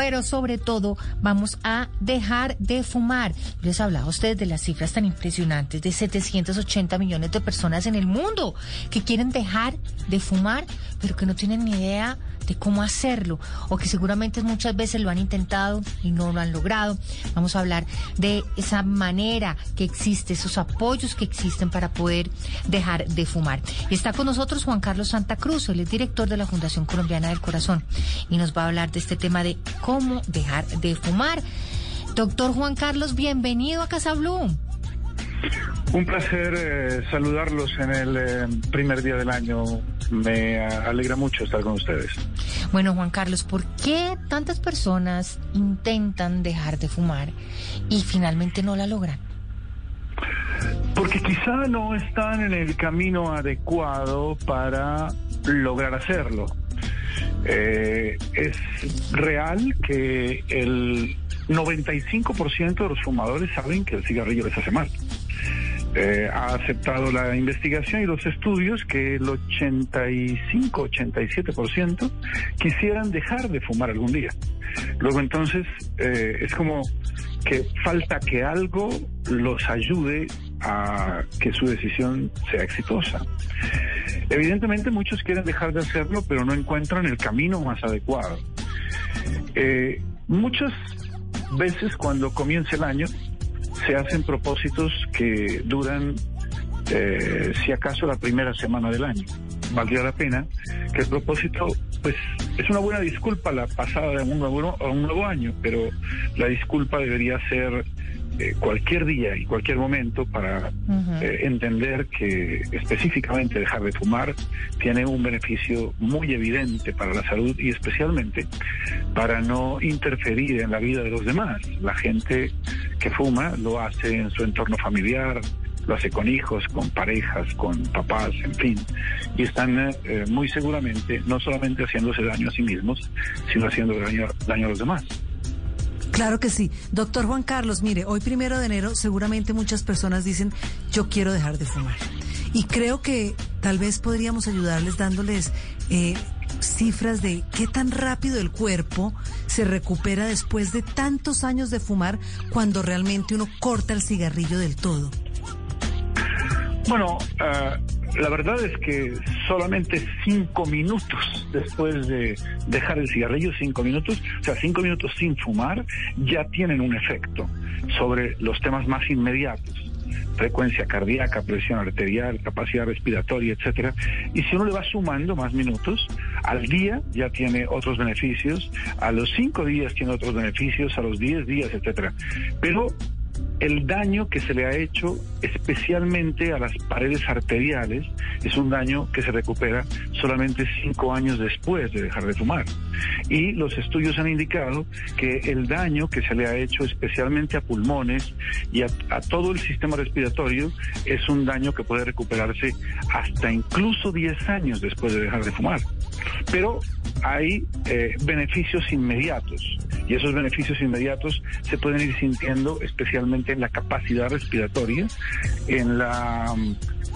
Pero sobre todo vamos a dejar de fumar. Les hablaba a ustedes de las cifras tan impresionantes de 780 millones de personas en el mundo que quieren dejar de fumar, pero que no tienen ni idea de cómo hacerlo o que seguramente muchas veces lo han intentado y no lo han logrado. Vamos a hablar de esa manera que existe, esos apoyos que existen para poder dejar de fumar. Y está con nosotros Juan Carlos Santa Cruz, él es director de la Fundación Colombiana del Corazón y nos va a hablar de este tema de cómo dejar de fumar. Doctor Juan Carlos, bienvenido a Casa Blue. Un placer eh, saludarlos en el eh, primer día del año. Me eh, alegra mucho estar con ustedes. Bueno, Juan Carlos, ¿por qué tantas personas intentan dejar de fumar y finalmente no la logran? Porque quizá no están en el camino adecuado para lograr hacerlo. es real que el 95% de los fumadores saben que el cigarrillo les hace mal. Eh, ha aceptado la investigación y los estudios que el 85-87% quisieran dejar de fumar algún día. Luego entonces eh, es como que falta que algo los ayude a que su decisión sea exitosa. Evidentemente muchos quieren dejar de hacerlo, pero no encuentran el camino más adecuado. Eh, muchas veces cuando comienza el año se hacen propósitos que duran, eh, si acaso, la primera semana del año. Valdría la pena que el propósito, pues, es una buena disculpa la pasada de un nuevo, un nuevo año, pero la disculpa debería ser eh, cualquier día y cualquier momento para eh, entender que específicamente dejar de fumar tiene un beneficio muy evidente para la salud y especialmente para no interferir en la vida de los demás. La gente que fuma lo hace en su entorno familiar, lo hace con hijos, con parejas, con papás, en fin, y están eh, muy seguramente no solamente haciéndose daño a sí mismos, sino haciendo daño, daño a los demás. Claro que sí. Doctor Juan Carlos, mire, hoy primero de enero seguramente muchas personas dicen, yo quiero dejar de fumar. Y creo que tal vez podríamos ayudarles dándoles eh, cifras de qué tan rápido el cuerpo se recupera después de tantos años de fumar cuando realmente uno corta el cigarrillo del todo. Bueno, uh, la verdad es que solamente cinco minutos después de dejar el cigarrillo, cinco minutos, o sea, cinco minutos sin fumar, ya tienen un efecto sobre los temas más inmediatos frecuencia cardíaca, presión arterial, capacidad respiratoria, etcétera. Y si uno le va sumando más minutos, al día ya tiene otros beneficios, a los cinco días tiene otros beneficios, a los diez días, etcétera. Pero el daño que se le ha hecho especialmente a las paredes arteriales es un daño que se recupera solamente cinco años después de dejar de fumar. Y los estudios han indicado que el daño que se le ha hecho especialmente a pulmones y a, todo el sistema respiratorio es un daño que puede recuperarse hasta incluso 10 años después de dejar de fumar. Pero hay eh, beneficios inmediatos y esos beneficios inmediatos se pueden ir sintiendo especialmente en la capacidad respiratoria, en la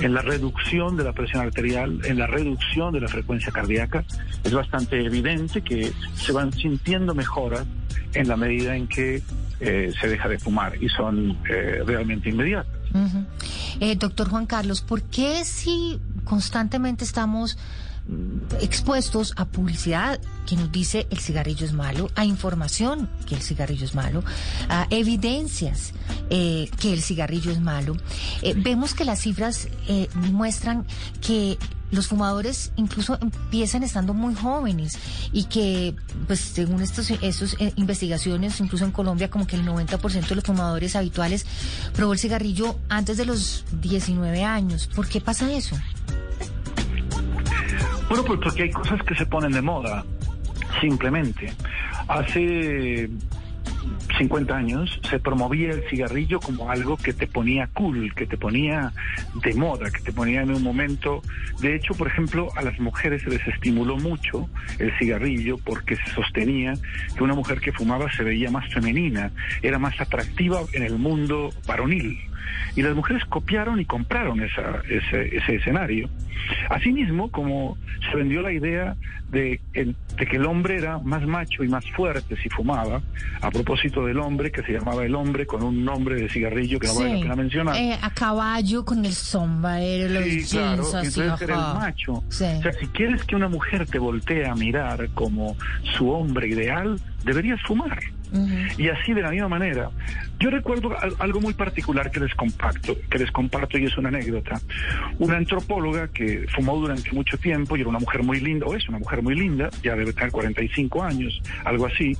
en la reducción de la presión arterial, en la reducción de la frecuencia cardíaca. Es bastante evidente que se van sintiendo mejoras en la medida en que eh, se deja de fumar y son eh, realmente inmediatas. doctor Juan Carlos, ¿por qué si constantemente estamos expuestos a publicidad que nos dice el cigarrillo es malo, a información que el cigarrillo es malo, a evidencias eh, que el cigarrillo es malo. Eh, vemos que las cifras eh, muestran que los fumadores incluso empiezan estando muy jóvenes y que, pues según estos, estos investigaciones, incluso en Colombia, como que el 90% de los fumadores habituales probó el cigarrillo antes de los 19 años. ¿Por qué pasa eso? Bueno, pues porque hay cosas que se ponen de moda, simplemente. Hace 50 años se promovía el cigarrillo como algo que te ponía cool, que te ponía de moda, que te ponía en un momento. De hecho, por ejemplo, a las mujeres se les estimuló mucho el cigarrillo porque se sostenía que una mujer que fumaba se veía más femenina, era más atractiva en el mundo varonil. Y las mujeres copiaron y compraron esa, ese, ese escenario. Asimismo, como se vendió la idea de, de, que el hombre era más macho y más fuerte si fumaba, a propósito del hombre, que se llamaba el hombre con un nombre de cigarrillo que no vale la pena mencionar. Eh, a caballo con el sombrero, los sí, claro, jeans, así, entonces era el macho. Sí. O sea, si quieres que una mujer te voltee a mirar como su hombre ideal, deberías fumar. Y así de la misma manera. Yo recuerdo algo muy particular que les comparto, que les comparto y es una anécdota. Una antropóloga que fumó durante mucho tiempo y era una mujer muy linda, o es una mujer muy linda, ya debe tener 45 años, algo así.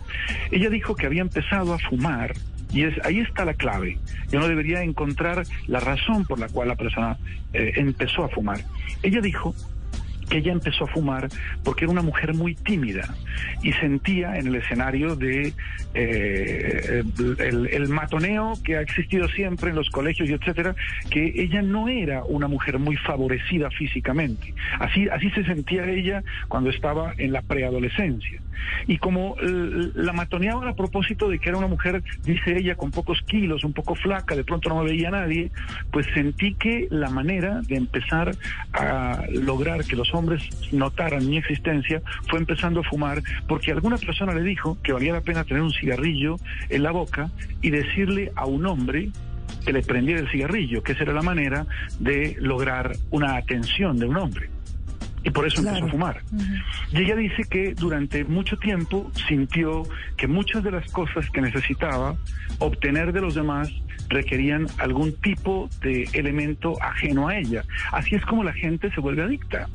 Ella dijo que había empezado a fumar y es, ahí está la clave. Yo no debería encontrar la razón por la cual la persona eh, empezó a fumar. Ella dijo que ella empezó a fumar porque era una mujer muy tímida y sentía en el escenario de eh, el, el, matoneo que ha existido siempre en los colegios y etcétera, que ella no era una mujer muy favorecida físicamente. Así, así se sentía ella cuando estaba en la preadolescencia. Y como la matoneaban a propósito de que era una mujer, dice ella, con pocos kilos, un poco flaca, de pronto no me veía nadie, pues sentí que la manera de empezar a lograr que los hombres notaran mi existencia fue empezando a fumar porque alguna persona le dijo que valía la pena tener un cigarrillo en la boca y decirle a un hombre que le prendiera el cigarrillo, que esa era la manera de lograr una atención de un hombre y por eso Claro. empezó a fumar. Y ella dice que durante mucho tiempo sintió que muchas de las cosas que necesitaba obtener de los demás requerían algún tipo de elemento ajeno a ella. Así es como la gente se vuelve adicta.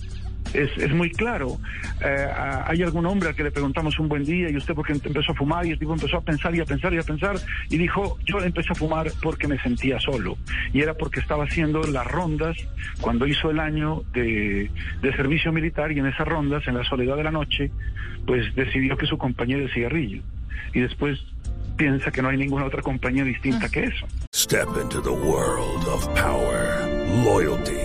Es, es muy claro. Eh, hay algún hombre al que le preguntamos un buen día y usted porque empezó a fumar y el tipo empezó a pensar y a pensar y a pensar y dijo, yo empecé a fumar porque me sentía solo. Y era porque estaba haciendo las rondas cuando hizo el año de, de servicio militar y en esas rondas, en la soledad de la noche, pues decidió que su compañía de cigarrillo. Y después piensa que no hay ninguna otra compañía distinta que eso. Step into the world of power, loyalty,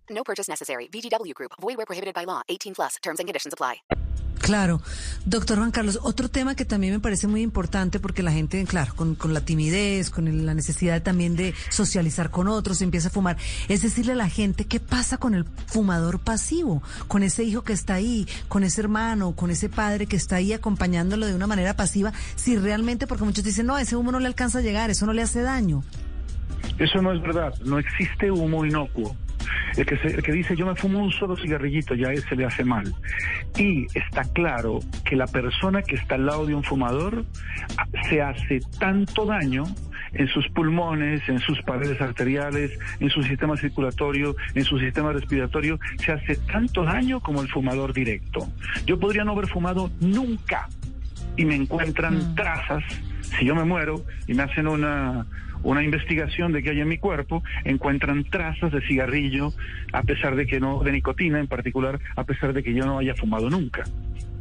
No purchase necessary. VGW Group. Void where prohibited by law. 18 plus. Terms and conditions apply. Claro. Doctor Juan Carlos, otro tema que también me parece muy importante porque la gente, claro, con, con la timidez, con el- la necesidad también de socializar con otros, empieza a fumar, es decirle a la gente qué pasa con el fumador pasivo, con ese hijo que está ahí, con ese hermano, con ese padre que está ahí acompañándolo de una manera pasiva, si realmente, porque muchos dicen, no, ese humo no le alcanza a llegar, eso no le hace daño. Eso no es verdad. No existe humo inocuo. El que, se- el que dice yo me fumo un solo cigarrillito ya a ese le hace mal. Y está claro que la persona que está al lado de un fumador ah, se hace tanto daño en sus pulmones, en sus paredes arteriales, en su sistema circulatorio, en su sistema respiratorio, se hace tanto daño como el fumador directo. Yo podría no haber fumado nunca y me encuentran trazas, si yo me muero y me hacen una, una investigación de qué hay en mi cuerpo, encuentran trazas de cigarrillo, a pesar de que no, de nicotina en particular, a pesar de que yo no haya fumado nunca.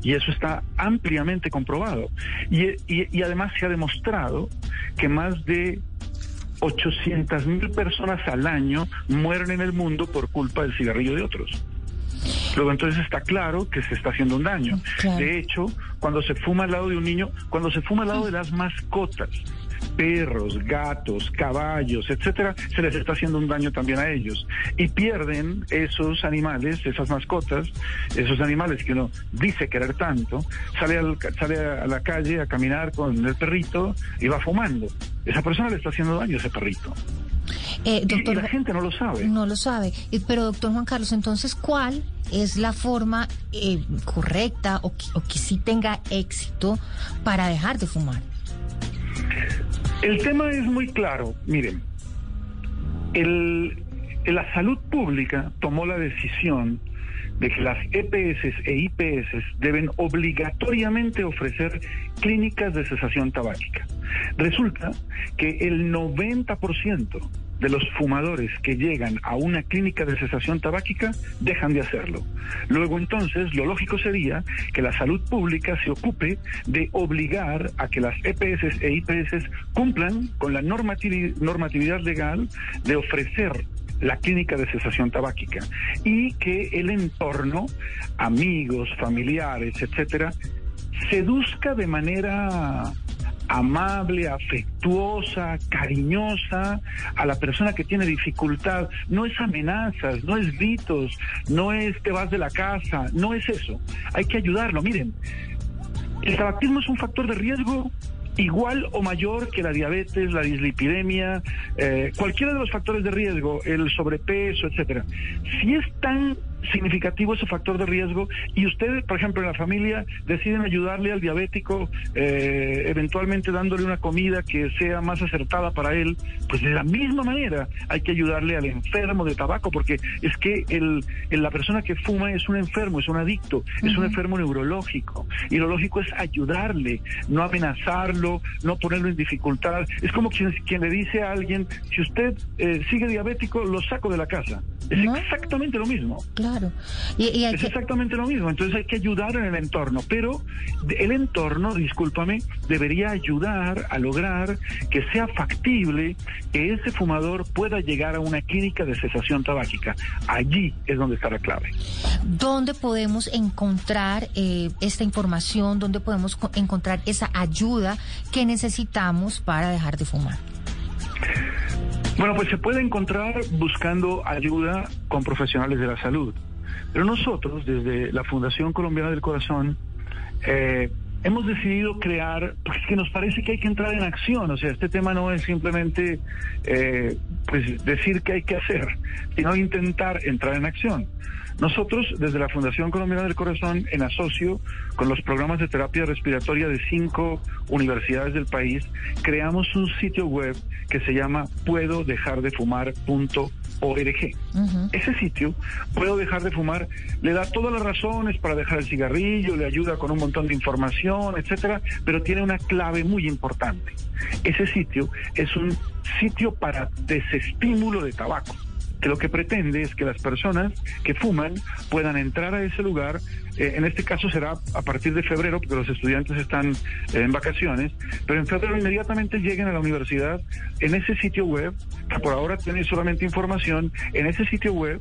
Y eso está ampliamente comprobado. Y, y- y además se ha demostrado que más de 800 mil personas al año mueren en el mundo por culpa del cigarrillo de otros. Luego entonces está claro que se está haciendo un daño. Claro. De hecho, cuando se fuma al lado de un niño, cuando se fuma al lado de las mascotas, perros, gatos, caballos, etcétera, se les está haciendo un daño también a ellos. Y pierden esos animales, esas mascotas, esos animales que uno dice querer tanto, sale, al- sale a la calle a caminar con el perrito y va fumando. Esa persona le está haciendo daño a ese perrito. Eh, doctor, y la gente no lo sabe. No lo sabe. Pero, doctor Juan Carlos, entonces, ¿cuál es la forma eh, correcta o que, o que sí tenga éxito para dejar de fumar? El tema es muy claro. Miren, el, la salud pública tomó la decisión de que las EPS e IPS deben obligatoriamente ofrecer clínicas de cesación tabáquica. Resulta que el 90% de los fumadores que llegan a una clínica de cesación tabáquica dejan de hacerlo. Luego entonces lo lógico sería que la salud pública se ocupe de obligar a que las EPS e IPS cumplan con la normatividad legal de ofrecer la clínica de cesación tabáquica y que el entorno, amigos, familiares, etcétera, seduzca de manera amable, afectuosa, cariñosa a la persona que tiene dificultad. No es amenazas, no es gritos, no es te vas de la casa, no es eso. Hay que ayudarlo. Miren, el tabaquismo es un factor de riesgo igual o mayor que la diabetes, la dislipidemia, eh, cualquiera de los factores de riesgo, el sobrepeso, etcétera. Si es tan significativo ese factor de riesgo y ustedes, por ejemplo, en la familia deciden ayudarle al diabético, eh, eventualmente dándole una comida que sea más acertada para él, pues de la misma manera hay que ayudarle al enfermo de tabaco, porque es que el, la persona que fuma es un enfermo, es un adicto, es un enfermo neurológico y lo lógico es ayudarle, no amenazarlo, no ponerlo en dificultad. Es como quien, quien le dice a alguien, si usted eh, sigue diabético, lo saco de la casa. Es exactamente lo mismo. Claro. Y, es exactamente lo mismo. Entonces hay que ayudar en el entorno, pero el entorno, discúlpame, debería ayudar a lograr que sea factible que ese fumador pueda llegar a una clínica de cesación tabáquica. Allí es donde está la clave. ¿Dónde podemos encontrar eh, esta información? ¿Dónde podemos encontrar esa ayuda que necesitamos para dejar de fumar? Bueno, pues se puede encontrar buscando ayuda con profesionales de la salud. Pero nosotros, desde la Fundación Colombiana del Corazón, eh, hemos decidido crear, porque es nos parece que hay que entrar en acción, o sea, este tema no es simplemente eh, pues decir que hay que hacer, sino intentar entrar en acción. Nosotros, desde la Fundación Colombiana del Corazón, en asocio con los programas de terapia respiratoria de cinco universidades del país, creamos un sitio web que se llama puedo dejar de fumar.org. Ese sitio, puedo dejar de fumar, le da todas las razones para dejar el cigarrillo, le ayuda con un montón de información, etcétera, pero tiene una clave muy importante. Ese sitio es un sitio para desestímulo de tabaco que lo que pretende es que las personas que fuman puedan entrar a ese lugar. Eh, en este caso será a partir de febrero, porque los estudiantes están eh, en vacaciones, pero en febrero inmediatamente lleguen a la universidad en ese sitio web, que por ahora tiene solamente información, en ese sitio web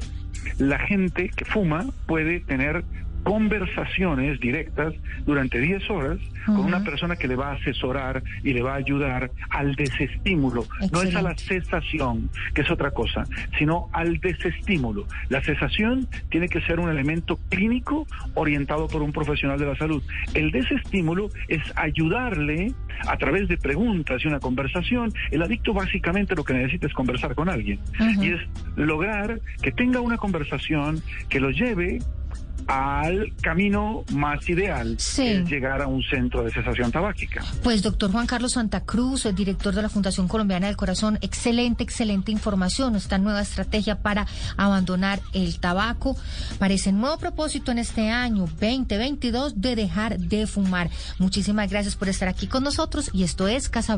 la gente que fuma puede tener conversaciones directas durante 10 horas con una persona que le va a asesorar y le va a ayudar al desestímulo. No es a la cesación, que es otra cosa, sino al desestímulo. La cesación tiene que ser un elemento clínico orientado por un profesional de la salud. El desestímulo es ayudarle a través de preguntas y una conversación. El adicto básicamente lo que necesita es conversar con alguien y es lograr que tenga una conversación que lo lleve al camino más ideal, es llegar a un centro de cesación tabáquica. Pues doctor Juan Carlos Santa Cruz, el director de la Fundación Colombiana del Corazón, excelente, excelente información, esta nueva estrategia para abandonar el tabaco. Parece nuevo propósito en este año 2022 de dejar de fumar. Muchísimas gracias por estar aquí con nosotros y esto es Casa